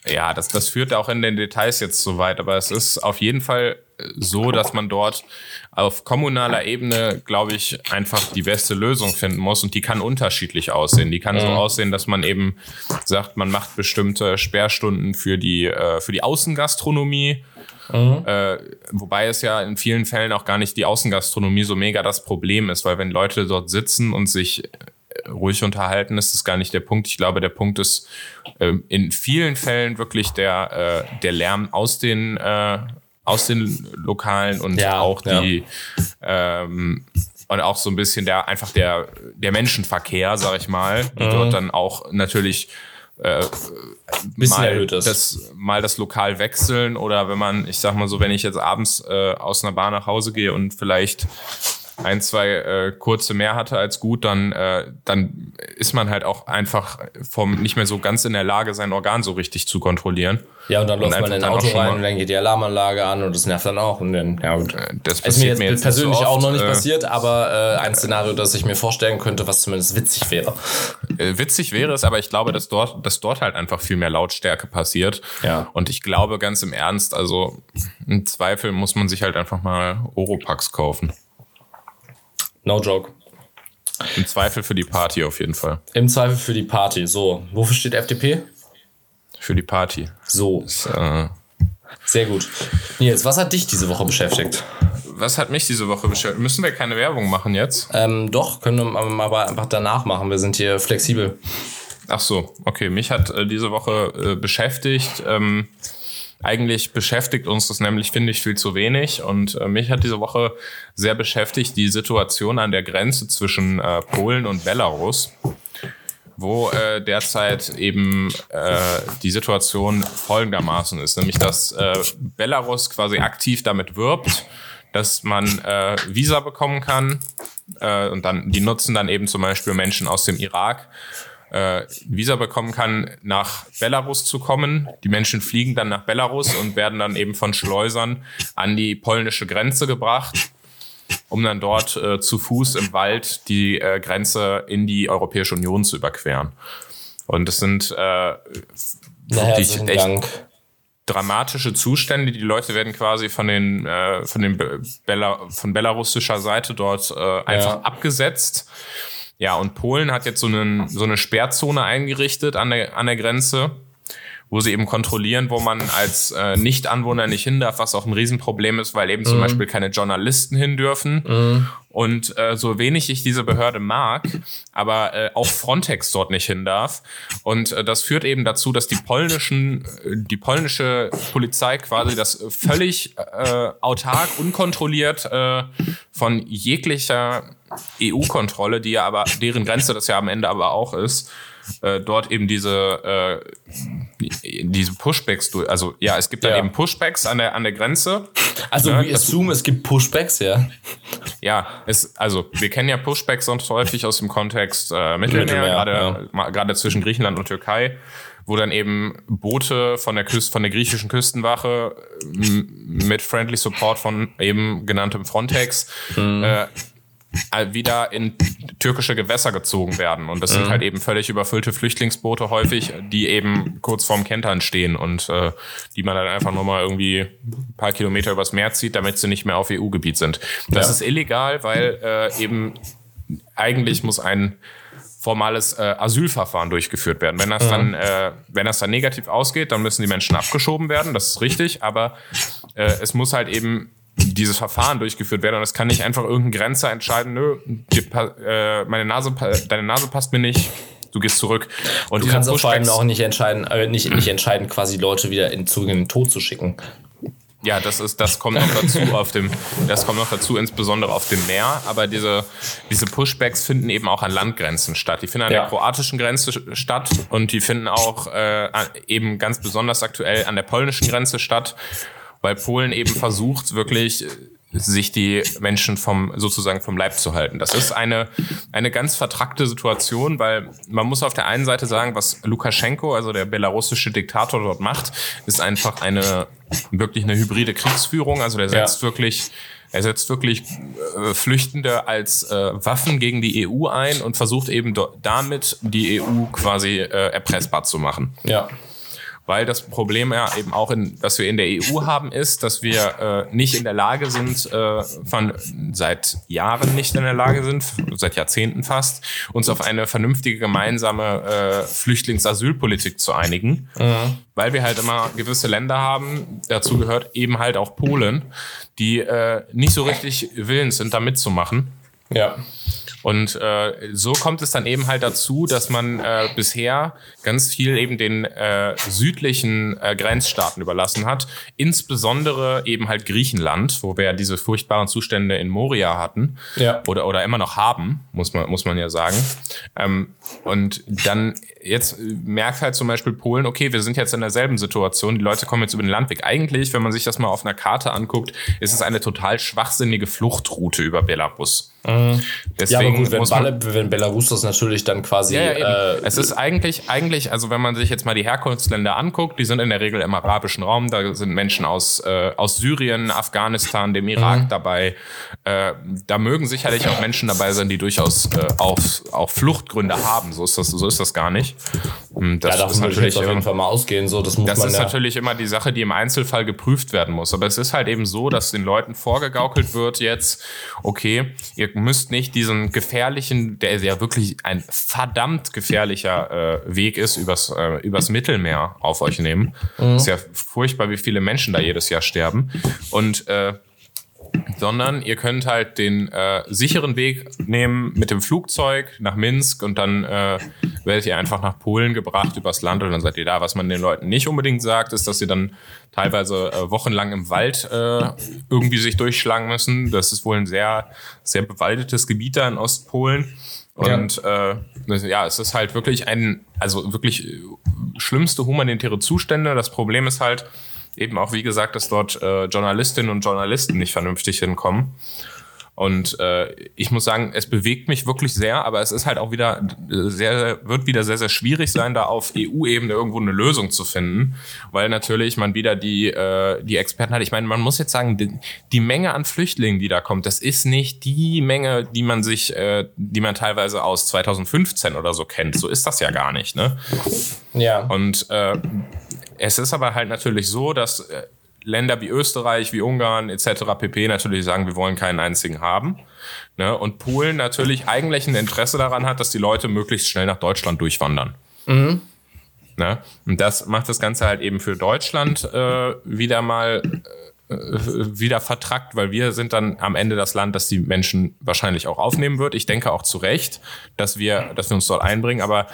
ja, das, das führt auch in den Details jetzt so weit, aber es ist auf jeden Fall so, dass man dort auf kommunaler Ebene, glaube ich, einfach die beste Lösung finden muss und die kann unterschiedlich aussehen. Die kann mhm. so aussehen, dass man eben sagt, man macht bestimmte Sperrstunden für die, äh, für die Außengastronomie Mhm. Äh, wobei es ja in vielen Fällen auch gar nicht die Außengastronomie so mega das Problem ist, weil wenn Leute dort sitzen und sich äh, ruhig unterhalten, ist das gar nicht der Punkt. Ich glaube, der Punkt ist äh, in vielen Fällen wirklich der, äh, der Lärm aus den, äh, aus den Lokalen und ja, auch die ja. ähm, und auch so ein bisschen der einfach der der Menschenverkehr, sag ich mal, die mhm. dort dann auch natürlich äh, Bisschen mal erhöht ist. das mal das Lokal wechseln oder wenn man, ich sag mal so, wenn ich jetzt abends äh, aus einer Bar nach Hause gehe und vielleicht ein, zwei äh, kurze mehr hatte als gut, dann, äh, dann ist man halt auch einfach vom nicht mehr so ganz in der Lage, sein Organ so richtig zu kontrollieren. Ja, und dann läuft man in ein Auto rein und dann geht die Alarmanlage an und das nervt dann auch. Und dann, ja gut. Äh, das ist mir jetzt, mir jetzt persönlich so oft, auch noch nicht äh, passiert, aber äh, ein Szenario, das ich mir vorstellen könnte, was zumindest witzig wäre. Äh, witzig wäre es, aber ich glaube, dass dort, dass dort halt einfach viel mehr Lautstärke passiert. Ja. Und ich glaube ganz im Ernst, also im Zweifel muss man sich halt einfach mal Oropax kaufen. No joke. Im Zweifel für die Party auf jeden Fall. Im Zweifel für die Party. So, wofür steht FDP? Für die Party. So. Das, äh Sehr gut. Nils, was hat dich diese Woche beschäftigt? Was hat mich diese Woche beschäftigt? Müssen wir keine Werbung machen jetzt? Ähm, doch, können wir aber einfach danach machen. Wir sind hier flexibel. Ach so, okay. Mich hat äh, diese Woche äh, beschäftigt. Ähm, eigentlich beschäftigt uns das nämlich, finde ich, viel zu wenig. Und äh, mich hat diese Woche sehr beschäftigt die Situation an der Grenze zwischen äh, Polen und Belarus, wo äh, derzeit eben äh, die Situation folgendermaßen ist, nämlich dass äh, Belarus quasi aktiv damit wirbt, dass man äh, Visa bekommen kann. Äh, und dann, die nutzen dann eben zum Beispiel Menschen aus dem Irak äh, Visa bekommen kann, nach Belarus zu kommen. Die Menschen fliegen dann nach Belarus und werden dann eben von Schleusern an die polnische Grenze gebracht, um dann dort äh, zu Fuß im Wald die äh, Grenze in die Europäische Union zu überqueren. Und es sind äh, wirklich echt Dank. dramatische Zustände. Die Leute werden quasi von den äh, von den Bela von belarussischer Seite dort äh, einfach ja. abgesetzt ja, und Polen hat jetzt so, einen, so eine Sperrzone eingerichtet an der, an der Grenze, wo sie eben kontrollieren, wo man als äh, Nicht-Anwohner nicht hin darf, was auch ein Riesenproblem ist, weil eben mhm. zum Beispiel keine Journalisten hin dürfen. Mhm. Und äh, so wenig ich diese Behörde mag, aber äh, auch Frontex dort nicht hin darf. Und äh, das führt eben dazu, dass die polnischen, äh, die polnische Polizei quasi das völlig äh, autark, unkontrolliert äh, von jeglicher EU-Kontrolle, die ja aber, deren Grenze das ja am Ende aber auch ist, äh, dort eben diese, äh, diese Pushbacks durch. Also ja, es gibt dann ja. eben Pushbacks an der, an der Grenze. Also ne? wir assume, es gibt Pushbacks, ja. Ja, es, also wir kennen ja Pushbacks sonst häufig aus dem Kontext äh, Mittelmeer, gerade ja. gerade zwischen Griechenland und Türkei wo dann eben Boote von der Küste, von der griechischen Küstenwache mit friendly Support von eben genanntem Frontex mhm. äh, wieder in türkische Gewässer gezogen werden. Und das mhm. sind halt eben völlig überfüllte Flüchtlingsboote häufig, die eben kurz vorm Kentern stehen und äh, die man dann einfach nur mal irgendwie ein paar Kilometer übers Meer zieht, damit sie nicht mehr auf EU-Gebiet sind. Das ja. ist illegal, weil äh, eben eigentlich muss ein formales äh, Asylverfahren durchgeführt werden. Wenn das mhm. dann, äh, wenn das dann negativ ausgeht, dann müssen die Menschen abgeschoben werden. Das ist richtig, aber äh, es muss halt eben dieses Verfahren durchgeführt werden und es kann nicht einfach irgendein Grenzer entscheiden, nö, die, äh, meine Nase, deine Nase passt mir nicht, du gehst zurück. Und du kannst vor allem auch nicht entscheiden, äh, nicht, nicht entscheiden, quasi Leute wieder in, zu in den Tod zu schicken. ja, das ist, das kommt noch dazu auf dem, das kommt noch dazu, insbesondere auf dem Meer. Aber diese, diese Pushbacks finden eben auch an Landgrenzen statt. Die finden an Ja. der kroatischen Grenze statt und die finden auch äh, eben ganz besonders aktuell an der polnischen Grenze statt, weil Polen eben versucht, wirklich äh, sich die Menschen vom sozusagen vom Leib zu halten. Das ist eine eine ganz vertrackte Situation, weil man muss auf der einen Seite sagen, was Lukaschenko, also der belarussische Diktator dort macht, ist einfach eine wirklich eine hybride Kriegsführung. Also der setzt wirklich er setzt wirklich äh, Flüchtende als äh, Waffen gegen die EU ein und versucht eben damit die EU quasi äh, erpressbar zu machen. Ja. Weil das Problem ja eben auch, in, was wir in der EU haben, ist, dass wir äh, nicht in der Lage sind, äh, von seit Jahren nicht in der Lage sind, seit Jahrzehnten fast, uns auf eine vernünftige gemeinsame äh, Flüchtlings-Asylpolitik zu einigen. Weil wir halt immer gewisse Länder haben, dazu gehört eben halt auch Polen, die äh, nicht so richtig willens sind, da mitzumachen. Ja. Und äh, so kommt es dann eben halt dazu, dass man äh, bisher ganz viel eben den äh, südlichen äh, Grenzstaaten überlassen hat, insbesondere eben halt Griechenland, wo wir ja diese furchtbaren Zustände in Moria hatten Ja. oder oder immer noch haben, muss man muss man ja sagen. Ähm, und dann jetzt merkt halt zum Beispiel Polen, okay, wir sind jetzt in derselben Situation, die Leute kommen jetzt über den Landweg. Eigentlich, wenn man sich das mal auf einer Karte anguckt, ist es eine total schwachsinnige Fluchtroute über Belarus. Ja, Deswegen aber gut, wenn, muss man, wenn Belarus das natürlich dann quasi. ja, ja, äh, es ist eigentlich, eigentlich, also wenn man sich jetzt mal die Herkunftsländer anguckt, die sind in der Regel im arabischen Raum. Da sind Menschen aus, äh, aus Syrien, Afghanistan, dem Irak Mhm. dabei. Äh, da mögen sicherlich auch Menschen dabei sein, die durchaus äh, auch, auch Fluchtgründe haben. So ist das, so ist das gar nicht. Und Das ja, davon ist würde ich natürlich auf jeden Fall mal ausgehen. So, das muss das man ist ja. natürlich immer die Sache, die im Einzelfall geprüft werden muss. Aber es ist halt eben so, dass den Leuten vorgegaukelt wird jetzt, okay, ihr müsst nicht diesen gefährlichen, der ja wirklich ein verdammt gefährlicher äh, Weg ist, übers, äh, übers Mittelmeer auf euch nehmen. Ist ja furchtbar, wie viele Menschen da jedes Jahr sterben. Und äh, sondern ihr könnt halt den äh, sicheren Weg nehmen mit dem Flugzeug nach Minsk und dann äh, werdet ihr einfach nach Polen gebracht übers Land und dann seid ihr da. Was man den Leuten nicht unbedingt sagt, ist, dass sie dann teilweise äh, wochenlang im Wald äh, irgendwie sich durchschlagen müssen. Das ist wohl ein sehr, sehr bewaldetes Gebiet da in Ostpolen. Und äh, ja, es ist halt wirklich ein, also wirklich äh, schlimmste humanitäre Zustände. Das Problem ist halt, eben auch, wie gesagt, dass dort äh, Journalistinnen und Journalisten nicht vernünftig hinkommen. Und äh, ich muss sagen, es bewegt mich wirklich sehr, aber es ist halt auch wieder äh, sehr, wird wieder sehr, sehr schwierig sein, da auf EU-Ebene irgendwo eine Lösung zu finden, weil natürlich man wieder die, äh, die Experten hat. Ich meine, man muss jetzt sagen, die, die Menge an Flüchtlingen, die da kommt, das ist nicht die Menge, die man sich, äh, die man teilweise aus 2015 oder so kennt. So ist das ja gar nicht, ne? ja. Und äh, es ist aber halt natürlich so, dass äh, Länder wie Österreich, wie Ungarn etc. pp. natürlich sagen, wir wollen keinen einzigen haben. Ne? Und Polen natürlich eigentlich ein Interesse daran hat, dass die Leute möglichst schnell nach Deutschland durchwandern. Ne? Und das macht das Ganze halt eben für Deutschland äh, wieder mal äh, wieder vertrackt, weil wir sind dann am Ende das Land, das die Menschen wahrscheinlich auch aufnehmen wird. Ich denke auch zu Recht, dass wir, dass wir uns dort einbringen. Aber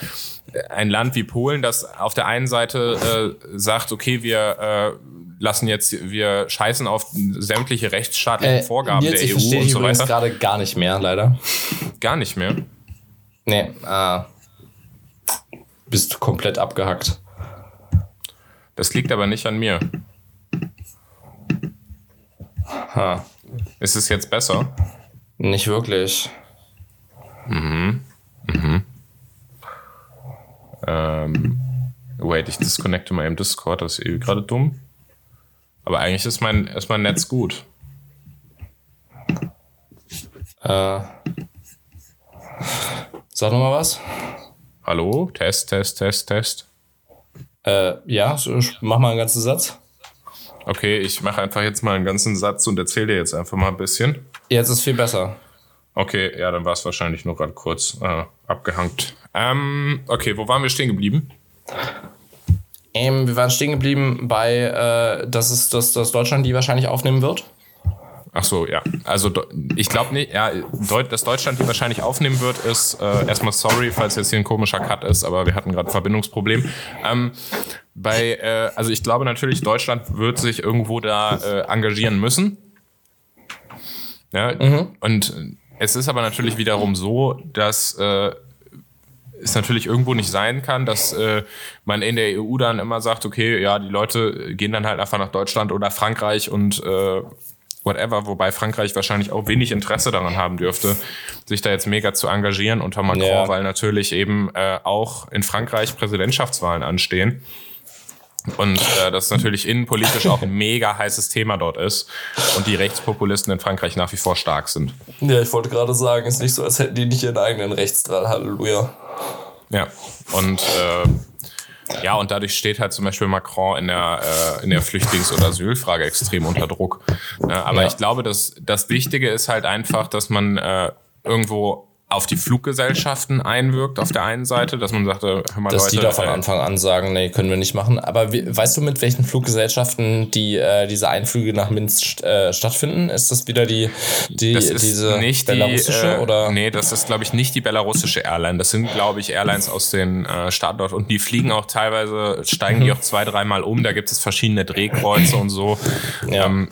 ein Land wie Polen, das auf der einen Seite äh, sagt, okay, wir äh, lassen jetzt, wir scheißen auf sämtliche rechtsstaatlichen Vorgaben Äh, Nils, der ich EU verstehe und so weiter. gerade gar nicht mehr, leider. Gar nicht mehr. Nee, äh, bist komplett abgehackt. Das liegt aber nicht an mir. Ha. Ist es jetzt besser? Nicht wirklich. Ähm, wait, ich disconnecte mal im Discord, das ist irgendwie gerade dumm. Aber eigentlich ist mein, ist mein Netz gut. Äh, sag noch mal was. Hallo? Test, Test, Test, Test. Äh, ja, mach mal einen ganzen Satz. Okay, ich mache einfach jetzt mal einen ganzen Satz und erzähle dir jetzt einfach mal ein bisschen. Jetzt ist viel besser. Okay, ja, dann war es wahrscheinlich nur gerade kurz äh, abgehangt. Ähm, okay, wo waren wir stehen geblieben? Ähm, wir waren stehen geblieben bei, äh, dass es dass, dass Deutschland die wahrscheinlich aufnehmen wird. Ach so, ja. Also ich glaube nicht, ja, dass Deutschland die wahrscheinlich aufnehmen wird, ist äh, erstmal sorry, falls jetzt hier ein komischer Cut ist, aber wir hatten gerade ein Verbindungsproblem. Ähm, bei, äh, also ich glaube natürlich, Deutschland wird sich irgendwo da äh, engagieren müssen. Ja, mhm. Und es ist aber natürlich wiederum so, dass äh, es natürlich irgendwo nicht sein kann, dass äh, man in der EU dann immer sagt, okay, ja, die Leute gehen dann halt einfach nach Deutschland oder Frankreich und äh, whatever, wobei Frankreich wahrscheinlich auch wenig Interesse daran haben dürfte, sich da jetzt mega zu engagieren unter Macron, ja. weil natürlich eben äh, auch in Frankreich Präsidentschaftswahlen anstehen. Und äh, das natürlich innenpolitisch auch ein mega heißes Thema dort ist und die Rechtspopulisten in Frankreich nach wie vor stark sind. Ja, ich wollte gerade sagen, ist nicht so, als hätten die nicht ihren eigenen Rechtsdrall. Halleluja. Ja, und äh, ja, und dadurch steht halt zum Beispiel Macron in der, äh, in der Flüchtlings- oder Asylfrage extrem unter Druck. Ja, aber ja. ich glaube, dass das Wichtige ist halt einfach, dass man äh, irgendwo auf die Fluggesellschaften einwirkt auf der einen Seite, dass man sagt, hör mal dass Leute, die da von äh, Anfang an sagen, nee, können wir nicht machen. Aber wie, weißt du, mit welchen Fluggesellschaften die äh, diese Einflüge nach Minsk äh, stattfinden? Ist das wieder die, die das ist diese nicht belarussische die, äh, oder? Nee, das ist glaube ich nicht die belarussische Airline. Das sind glaube ich Airlines aus den äh, Staaten dort und die fliegen auch teilweise steigen die mhm. auch zwei, dreimal um. Da gibt es verschiedene Drehkreuze und so. Ja. Ähm,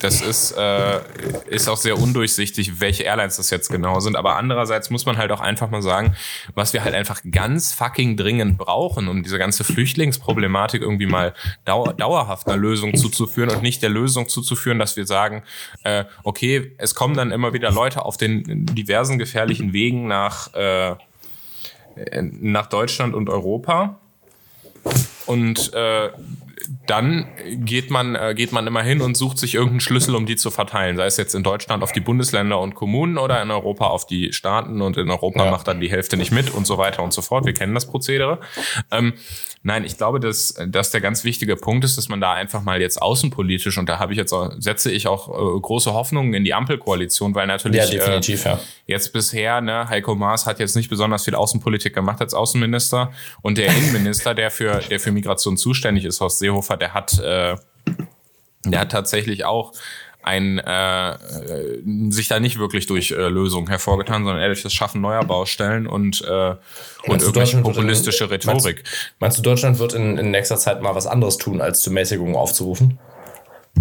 das ist äh, ist auch sehr undurchsichtig, welche Airlines das jetzt genau sind. Aber andererseits andererseits muss man halt auch einfach mal sagen, was wir halt einfach ganz fucking dringend brauchen, um diese ganze Flüchtlingsproblematik irgendwie mal dau dauerhaft einer Lösung zuzuführen und nicht der Lösung zuzuführen, dass wir sagen, äh, okay, es kommen dann immer wieder Leute auf den diversen gefährlichen Wegen nach, äh, nach Deutschland und Europa. Und äh, dann geht man, äh, geht man immer hin und sucht sich irgendeinen Schlüssel, um die zu verteilen. Sei es jetzt in Deutschland auf die Bundesländer und Kommunen oder in Europa auf die Staaten und in Europa ja. macht dann die Hälfte nicht mit und so weiter und so fort. Wir kennen das Prozedere. Ähm, Nein, ich glaube, dass, dass der ganz wichtige Punkt ist, dass man da einfach mal jetzt außenpolitisch, und da habe ich jetzt auch, setze ich auch äh, große Hoffnungen in die Ampelkoalition, weil natürlich ja, definitiv, äh, ja. jetzt bisher, ne, Heiko Maas hat jetzt nicht besonders viel Außenpolitik gemacht als Außenminister und der Innenminister, der für, der für Migration zuständig ist, Horst Seehofer, der hat, äh, der hat tatsächlich auch ein äh, sich da nicht wirklich durch äh, Lösungen hervorgetan, sondern eher durch das Schaffen neuer Baustellen und, äh, und irgendwelche populistische in, Rhetorik. Meinst, meinst, du, Deutschland wird in, in nächster Zeit mal was anderes tun, als zur Mäßigung aufzurufen?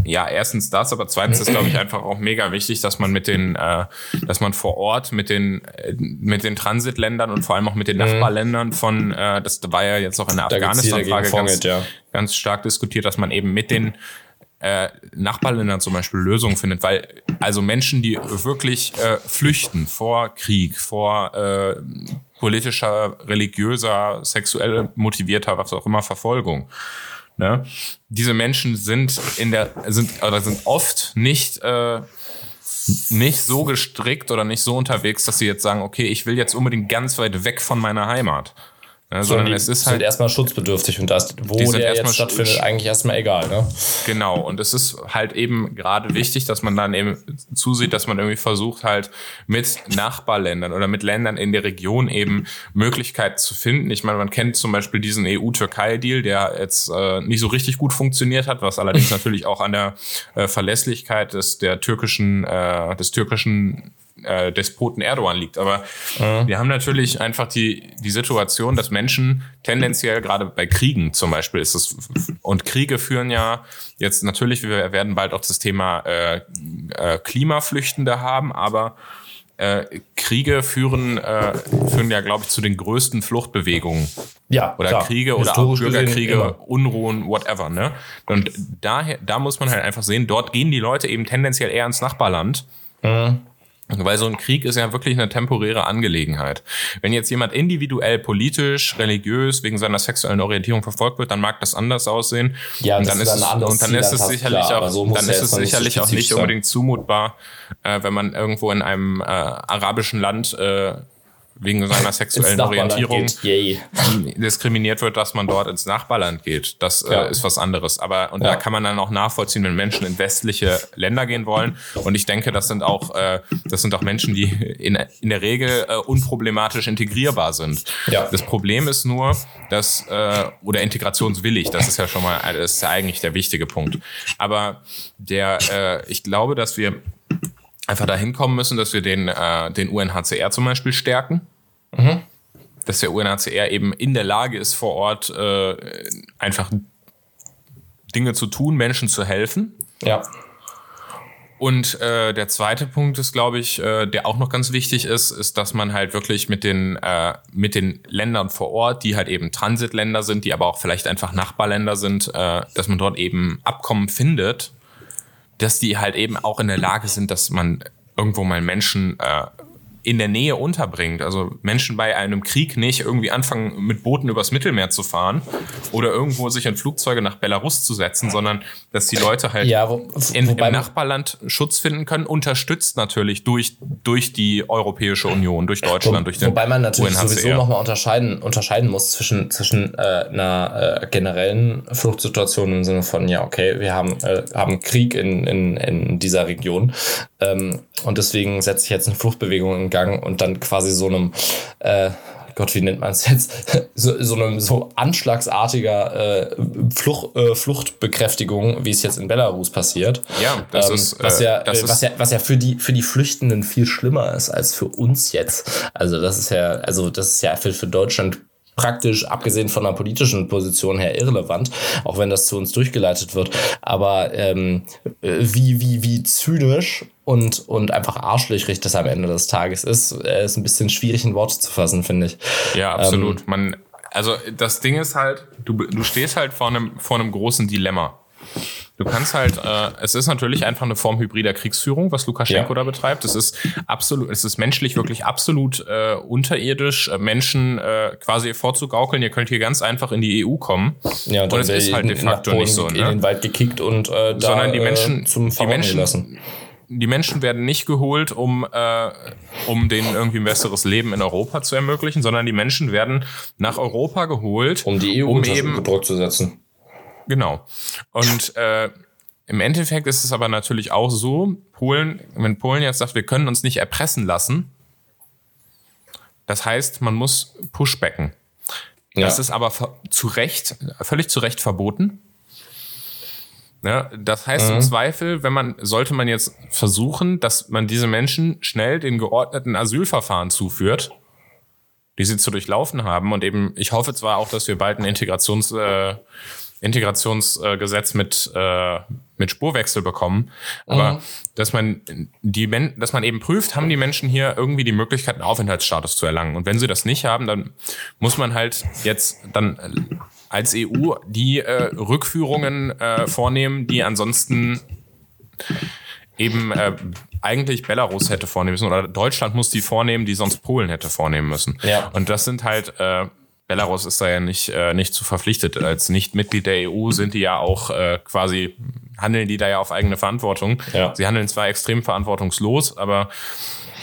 Ja, erstens das, aber zweitens ist, glaube ich, einfach auch mega wichtig, dass man mit den, äh, dass man vor Ort mit den, äh, mit den Transitländern und vor allem auch mit den mhm. Nachbarländern von, äh, das war ja jetzt auch in der Afghanistan-Frage ganz, ja. ganz stark diskutiert, dass man eben mit den äh, Nachbarländern zum Beispiel Lösungen findet, weil also Menschen, die wirklich äh, flüchten vor Krieg, vor äh, politischer, religiöser, sexuell motivierter, was auch immer Verfolgung. Ne? Diese Menschen sind in der sind oder sind oft nicht äh, nicht so gestrickt oder nicht so unterwegs, dass sie jetzt sagen, okay, ich will jetzt unbedingt ganz weit weg von meiner Heimat. Ja, sondern die es ist halt. erstmal schutzbedürftig und das, wo der jetzt stattfindet, eigentlich erstmal egal. Ne? Genau, und es ist halt eben gerade wichtig, dass man dann eben zusieht, dass man irgendwie versucht, halt mit Nachbarländern oder mit Ländern in der Region eben Möglichkeiten zu finden. Ich meine, man kennt zum Beispiel diesen EU-Türkei-Deal, der jetzt äh, nicht so richtig gut funktioniert hat, was allerdings natürlich auch an der äh, Verlässlichkeit des der türkischen, äh, des türkischen äh, Despoten Erdogan liegt. Aber mhm. wir haben natürlich einfach die, die Situation, dass Menschen tendenziell gerade bei Kriegen zum Beispiel ist es, und Kriege führen ja jetzt natürlich, wir werden bald auch das Thema äh, äh, Klimaflüchtende haben, aber äh, Kriege führen, äh, führen ja, glaube ich, zu den größten Fluchtbewegungen. Ja. Oder klar. Kriege oder auch Bürgerkriege, Unruhen, whatever, ne? Und daher, da muss man halt einfach sehen, dort gehen die Leute eben tendenziell eher ins Nachbarland. Mhm. Weil so ein Krieg ist ja wirklich eine temporäre Angelegenheit. Wenn jetzt jemand individuell politisch, religiös, wegen seiner sexuellen Orientierung verfolgt wird, dann mag das anders aussehen. Ja, und dann ist es, und dann ist es sicherlich klar, auch, so dann ist es sicherlich auch nicht unbedingt zumutbar, äh, wenn man irgendwo in einem äh, arabischen Land äh, wegen seiner sexuellen Orientierung diskriminiert wird, dass man dort ins Nachbarland geht. Das äh, ja. äh, ist was anderes. Aber und ja. da kann man dann auch nachvollziehen, wenn Menschen in westliche Länder gehen wollen. Und ich denke, das sind auch äh, das sind auch Menschen, die in, in der Regel äh, unproblematisch integrierbar sind. Ja. Das Problem ist nur, dass äh, oder integrationswillig. Das ist ja schon mal das ist ja eigentlich der wichtige Punkt. Aber der äh, ich glaube, dass wir einfach dahin kommen müssen, dass wir den, äh, den UNHCR zum Beispiel stärken. Mhm. dass der UNHCR eben in der Lage ist, vor Ort äh, einfach Dinge zu tun, Menschen zu helfen. Ja. Und äh, der zweite Punkt ist, glaube ich, äh, der auch noch ganz wichtig ist, ist, dass man halt wirklich mit den äh, mit den Ländern vor Ort, die halt eben Transitländer sind, die aber auch vielleicht einfach Nachbarländer sind, äh, dass man dort eben Abkommen findet, dass die halt eben auch in der Lage sind, dass man irgendwo mal Menschen äh, in der Nähe unterbringt. Also Menschen bei einem Krieg nicht irgendwie anfangen, mit Booten übers Mittelmeer zu fahren oder irgendwo sich in Flugzeuge nach Belarus zu setzen, sondern dass die Leute halt Ja, wo- in, im Nachbarland Schutz finden können, unterstützt natürlich durch, durch die Europäische Union, durch Deutschland, durch den Wobei man natürlich UNHCR. sowieso nochmal unterscheiden, unterscheiden muss zwischen, zwischen äh, einer äh, generellen Fluchtsituation im Sinne von, ja, okay, wir haben, äh, haben Krieg in, in, in dieser Region ähm, und deswegen setzt sich jetzt eine Fluchtbewegung in Gang und dann quasi so einem, äh, Gott, wie nennt man es jetzt? So, so einem so anschlagsartiger äh, Flucht, äh, Fluchtbekräftigung, wie es jetzt in Belarus passiert. Ja, das ähm, ist, was äh, ja, das äh, was ja was ja für die, für die Flüchtenden viel schlimmer ist als für uns jetzt. Also das ist ja, also das ist ja für, für Deutschland praktisch, abgesehen von einer politischen Position her, irrelevant, auch wenn das zu uns durchgeleitet wird. Aber ähm, äh, wie, wie, wie zynisch und, und einfach arschlöchrig das am Ende des Tages ist, äh, ist ein bisschen schwierig in Worte zu fassen, finde ich. Ja, Ähm, absolut. Man, also das Ding ist halt, du, du stehst halt vor einem, vor einem großen Dilemma. Du kannst halt, äh, es ist natürlich einfach eine Form hybrider Kriegsführung, was Lukaschenko Ja. da betreibt. Es ist absolut, es ist menschlich wirklich absolut äh, unterirdisch, äh, Menschen äh, quasi vorzugaukeln. Ihr könnt hier ganz einfach in die EU kommen. Ja, und es ist halt de in- facto nicht so. in Ne? den Wald gekickt und äh, da Sondern die Menschen, äh, zum die Menschen, gelassen. die Menschen werden nicht geholt, um, äh, um denen irgendwie ein besseres Leben in Europa zu ermöglichen, sondern die Menschen werden nach Europa geholt, Um die EU um unter eben Druck zu setzen. Genau. Und äh, im Endeffekt ist es aber natürlich auch so, Polen, wenn Polen jetzt sagt, wir können uns nicht erpressen lassen, das heißt, man muss pushbacken. Ja. Das ist aber zu Recht, völlig zu Recht verboten. Ja, das heißt Mhm. im Zweifel, wenn man, sollte man jetzt versuchen, dass man diese Menschen schnell den geordneten Asylverfahren zuführt, die sie zu durchlaufen haben. Und eben, ich hoffe zwar auch, dass wir bald ein Integrations, äh, Integrationsgesetz mit, äh, mit Spurwechsel bekommen, aber dass man die Men dass man eben prüft, haben die Menschen hier irgendwie die Möglichkeit, einen Aufenthaltsstatus zu erlangen. Und wenn sie das nicht haben, dann muss man halt jetzt dann als EU die äh, Rückführungen äh, vornehmen, die ansonsten eben äh, eigentlich Belarus hätte vornehmen müssen oder Deutschland muss die vornehmen, die sonst Polen hätte vornehmen müssen. Ja. Und das sind halt äh, Belarus ist da ja nicht äh, nicht zu verpflichtet als nicht Mitglied der EU sind die ja auch äh, quasi handeln die da ja auf eigene Verantwortung. Ja. Sie handeln zwar extrem verantwortungslos, aber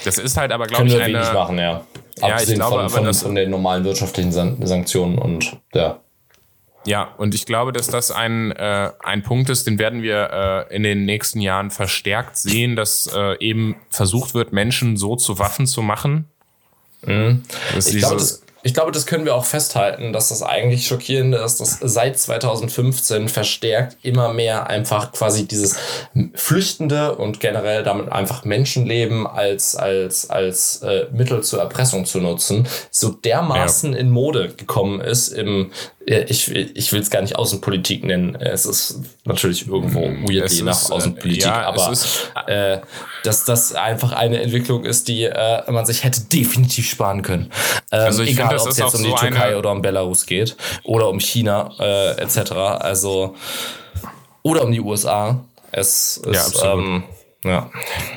das ist halt aber glaube Können ich wir eine wenig machen, ja. ich Abgesehen glaube von, aber, von, dass- von den normalen wirtschaftlichen San Sanktionen und ja. Ja, und ich glaube, dass das ein, äh, ein Punkt ist, den werden wir äh, in den nächsten Jahren verstärkt sehen, dass äh, eben versucht wird, Menschen so zu Waffen zu machen. Mhm. Ich glaube, das, ich glaube, das können wir auch festhalten, dass das eigentlich Schockierende ist, dass seit 2015 verstärkt immer mehr einfach quasi dieses Flüchtende und generell damit einfach Menschenleben als, als, als äh, Mittel zur Erpressung zu nutzen, so dermaßen in Mode gekommen ist im, ich, ich will es gar nicht Außenpolitik nennen, es ist natürlich irgendwo weird Es je nach ist, äh, Außenpolitik, ja, aber ist- äh, dass das einfach eine Entwicklung ist, die äh, man sich hätte definitiv sparen können. Ähm, Also ich egal, ob es jetzt um die so Türkei eine- oder um Belarus geht oder um China äh, etc. Also oder um die USA. Es ist Ja, ähm, ja.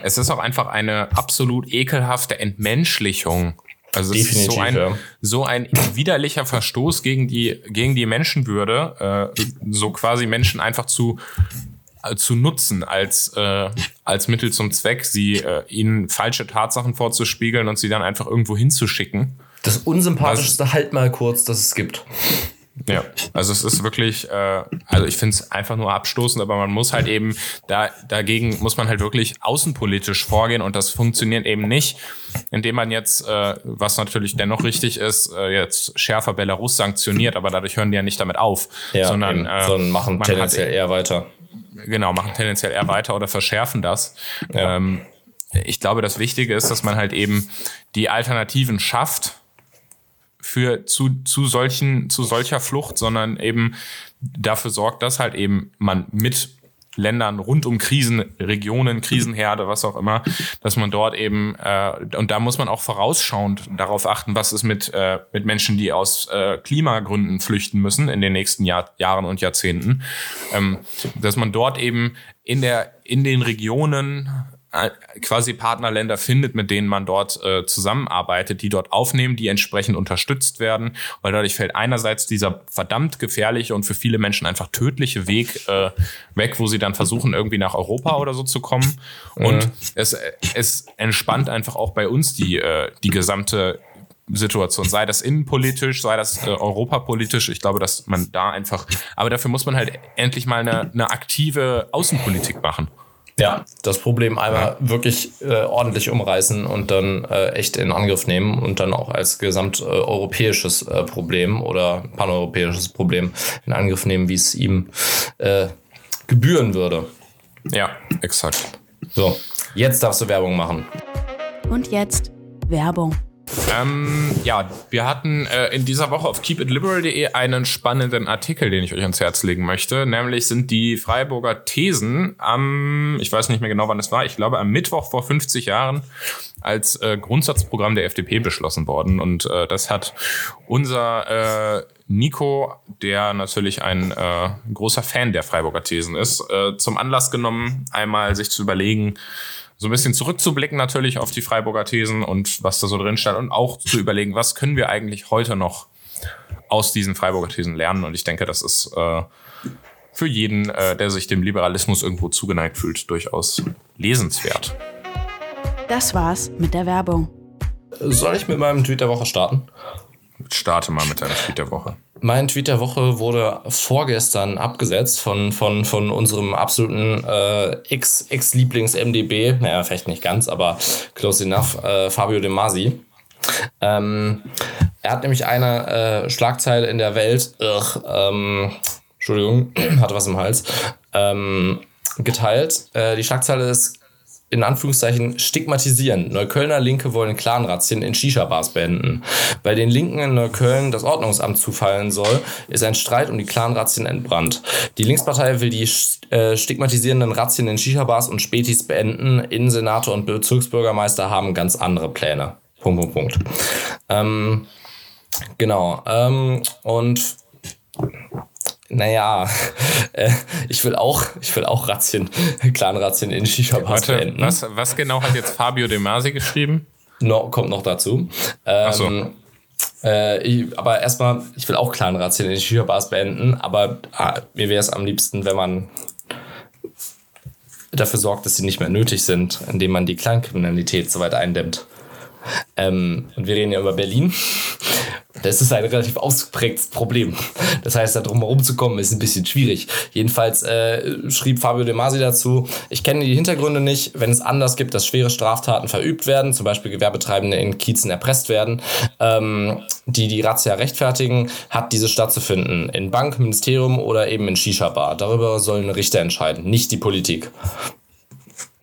es ist auch einfach eine absolut ekelhafte Entmenschlichung. Also es ist so ein, ja. so ein widerlicher Verstoß gegen die, gegen die Menschenwürde, äh, so quasi Menschen einfach zu, äh, zu nutzen als, äh, als Mittel zum Zweck, sie äh, ihnen falsche Tatsachen vorzuspiegeln und sie dann einfach irgendwo hinzuschicken. Das unsympathischste halt mal kurz, das es gibt. Ja, also es ist wirklich, äh, also ich finde es einfach nur abstoßend, aber man muss halt eben da dagegen muss man halt wirklich außenpolitisch vorgehen und das funktioniert eben nicht, indem man jetzt, äh, was natürlich dennoch richtig ist, äh, jetzt schärfer Belarus sanktioniert, aber dadurch hören die ja nicht damit auf, Ja, sondern, äh, sondern machen tendenziell hat, eher weiter. genau machen tendenziell eher weiter oder verschärfen das. Ja. Ähm, ich glaube, das Wichtige ist, dass man halt eben die Alternativen schafft für zu, zu solchen, zu solcher Flucht, sondern eben dafür sorgt, dass halt eben man mit Ländern rund um Krisenregionen, Krisenherde, was auch immer, dass man dort eben äh, und da muss man auch vorausschauend darauf achten, was ist mit äh, mit Menschen, die aus äh, Klimagründen flüchten müssen in den nächsten Jahr, Jahren und Jahrzehnten, ähm, dass man dort eben in der in den Regionen quasi Partnerländer findet, mit denen man dort äh, zusammenarbeitet, die dort aufnehmen, die entsprechend unterstützt werden, weil dadurch fällt einerseits dieser verdammt gefährliche und für viele Menschen einfach tödliche Weg äh, weg, wo sie dann versuchen, irgendwie nach Europa oder so zu kommen. Und mhm. es, es entspannt einfach auch bei uns die, äh, die gesamte Situation, sei das innenpolitisch, sei das äh, europapolitisch. Ich glaube, dass man da einfach, aber dafür muss man halt endlich mal eine, eine aktive Außenpolitik machen. Ja, das Problem einmal wirklich äh, ordentlich umreißen und dann äh, echt in Angriff nehmen und dann auch als gesamteuropäisches äh, Problem oder paneuropäisches Problem in Angriff nehmen, wie es ihm äh, gebühren würde. Ja, exakt. So, jetzt darfst du Werbung machen. Und jetzt Werbung. Ähm, ja, wir hatten äh, in dieser Woche auf keepitliberal.de einen spannenden Artikel, den ich euch ans Herz legen möchte. Nämlich sind die Freiburger Thesen am, ich weiß nicht mehr genau, wann es war, ich glaube am Mittwoch vor 50 Jahren als äh, Grundsatzprogramm der FDP beschlossen worden. Und äh, das hat unser äh, Nico, der natürlich ein äh, großer Fan der Freiburger Thesen ist, äh, zum Anlass genommen, einmal sich zu überlegen, so ein bisschen zurückzublicken natürlich auf die Freiburger Thesen und was da so drin stand und auch zu überlegen, was können wir eigentlich heute noch aus diesen Freiburger Thesen lernen. Und ich denke, das ist äh, für jeden, äh, der sich dem Liberalismus irgendwo zugeneigt fühlt, durchaus lesenswert. Das war's mit der Werbung. Soll ich mit meinem Tweet der Woche starten? Starte mal mit deinem Tweet der Woche. Mein Tweet der Woche wurde vorgestern abgesetzt von, von, von unserem absoluten äh, Ex-Lieblings-MDB, naja, vielleicht nicht ganz, aber close enough, äh, Fabio De Masi. Ähm, er hat nämlich eine äh, Schlagzeile in der Welt, ugh, ähm, Entschuldigung, hatte was im Hals, ähm, geteilt. Äh, die Schlagzeile ist in Anführungszeichen stigmatisieren. Neuköllner Linke wollen Clanrazzien in Shisha-Bars beenden. Bei den Linken in Neukölln das Ordnungsamt zufallen soll, ist ein Streit um die Clanrazzien entbrannt. Die Linkspartei will die äh, stigmatisierenden Razzien in Shisha-Bars und Spätis beenden. Innensenator und Bezirksbürgermeister haben ganz andere Pläne. Punkt, Punkt, Punkt. Ähm, genau. Ähm, und naja, äh, ich will auch, ich will auch Razzien, Clan-Razzien in Shisha-Bars beenden. Was, was genau hat jetzt Fabio De Masi geschrieben? No, kommt noch dazu. Ähm, Ach so. Äh, ich, aber erstmal, ich will auch Clan-Razzien in Shisha-Bars beenden, aber ah, mir wäre es am liebsten, wenn man dafür sorgt, dass sie nicht mehr nötig sind, indem man die Clankriminalität so weit eindämmt. Ähm, und wir reden ja über Berlin. Das ist ein relativ ausgeprägtes Problem. Das heißt, da drum herum zu kommen, ist ein bisschen schwierig. Jedenfalls äh, schrieb Fabio De Masi dazu, ich kenne die Hintergründe nicht, wenn es anders gibt, dass schwere Straftaten verübt werden, zum Beispiel Gewerbetreibende in Kiezen erpresst werden, ähm, die die Razzia rechtfertigen, hat diese stattzufinden. In Bank, Ministerium oder eben in Shisha-Bar. Darüber sollen Richter entscheiden, nicht die Politik.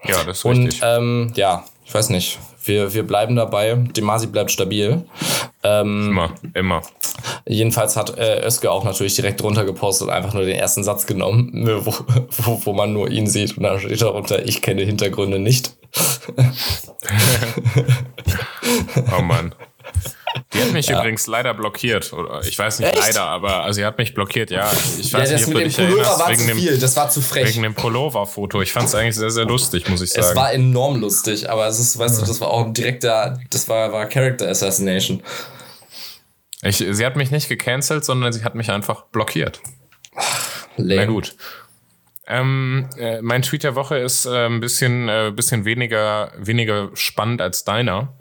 Ja, das ist Und, richtig. Ähm, ja, ich weiß nicht. Wir, wir bleiben dabei. Demasi bleibt stabil. Ähm, immer, immer. Jedenfalls hat äh, Özge auch natürlich direkt drunter gepostet und einfach nur den ersten Satz genommen, ne, wo, wo, wo man nur ihn sieht. Und dann steht darunter, ich kenne Hintergründe nicht. oh Mann. Die hat mich ja. übrigens leider blockiert. Oder ich weiß nicht Echt? leider, aber also sie hat mich blockiert, ja. Ich weiß ja, das nicht, mit dem Pullover war zu viel, dem, das war zu frech. Wegen dem Pullover-Foto. Ich fand es eigentlich sehr, sehr lustig, muss ich sagen. Es war enorm lustig, aber es ist, weißt du, das war auch ein direkter, das war, war Character Assassination. Ich, sie hat mich nicht gecancelt, sondern sie hat mich einfach blockiert. Lame. Na gut. Ähm, äh, mein Tweet der Woche ist äh, ein bisschen, äh, bisschen weniger, weniger spannend als deiner.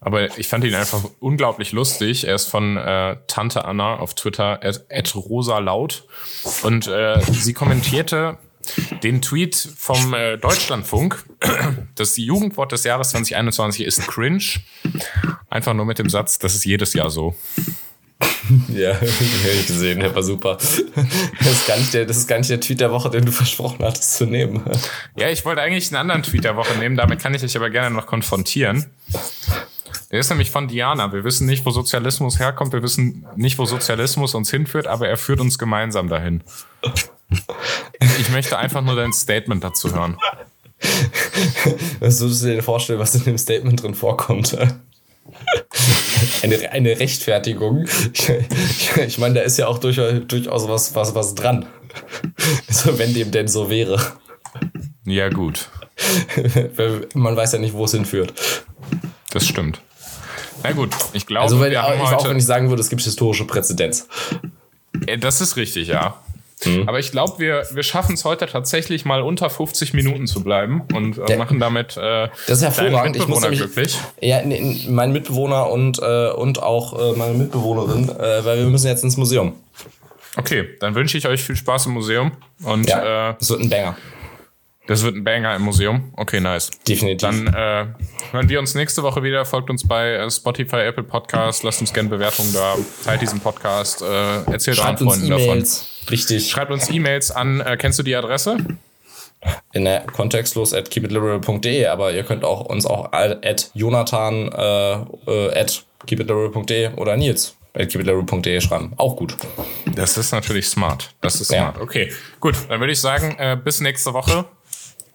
Aber ich fand ihn einfach unglaublich lustig. Er ist von äh, Tante Anna auf Twitter, at, rosa laut. Und äh, sie kommentierte den Tweet vom äh, Deutschlandfunk. Das Jugendwort des Jahres 2021 ist cringe. Einfach nur mit dem Satz, das ist jedes Jahr so. Ja, ich gesehen, der war super. Das ist, gar nicht der, das ist gar nicht der Tweet der Woche, den du versprochen hattest zu nehmen. Ja, ich wollte eigentlich einen anderen Tweet der Woche nehmen, damit kann ich dich aber gerne noch konfrontieren. Der ist nämlich von Diana. Wir wissen nicht, wo Sozialismus herkommt. Wir wissen nicht, wo Sozialismus uns hinführt, aber er führt uns gemeinsam dahin. Ich möchte einfach nur dein Statement dazu hören. Was würdest du dir vorstellen, was in dem Statement drin vorkommt? Eine, eine Rechtfertigung. Ich, ich, ich meine, da ist ja auch durchaus, durchaus was, was, was dran. Also, wenn dem denn so wäre. Ja, gut. Man weiß ja nicht, wo es hinführt. Das stimmt. Na gut, ich glaube, Also, wenn, wir haben auch, heute, auch wenn ich sagen würde, es gibt historische Präzedenz. Äh, Das ist richtig, ja. Mhm. Aber ich glaube, wir, wir schaffen es heute tatsächlich mal unter 50 Minuten zu bleiben und äh, machen damit äh, Das ist hervorragend. Ich muss Mitbewohner nämlich, glücklich. Ja, n- n- mein Mitbewohner und, äh, und auch äh, meine Mitbewohnerin, äh, weil wir müssen jetzt ins Museum. Okay, dann wünsche ich euch viel Spaß im Museum und Ja, äh, es wird ein Banger. Das wird ein Banger im Museum. Okay, nice. Definitiv. Dann äh, hören wir uns nächste Woche wieder. Folgt uns bei äh, Spotify, Apple Podcast. Lasst uns gerne Bewertungen da. Teilt diesen Podcast. Äh, erzählt Schreibt euren uns Freunden davon. Richtig. Schreibt uns E-Mails an. Äh, kennst du die Adresse? in der kontextlos at keepitliberal.de, aber ihr könnt auch uns auch at jonathan äh, äh, at keepitliberal.de oder nils at keepitliberal.de schreiben. Auch gut. Das ist natürlich smart. Das ist Ja. smart. Okay, gut. Dann würde ich sagen, äh, bis nächste Woche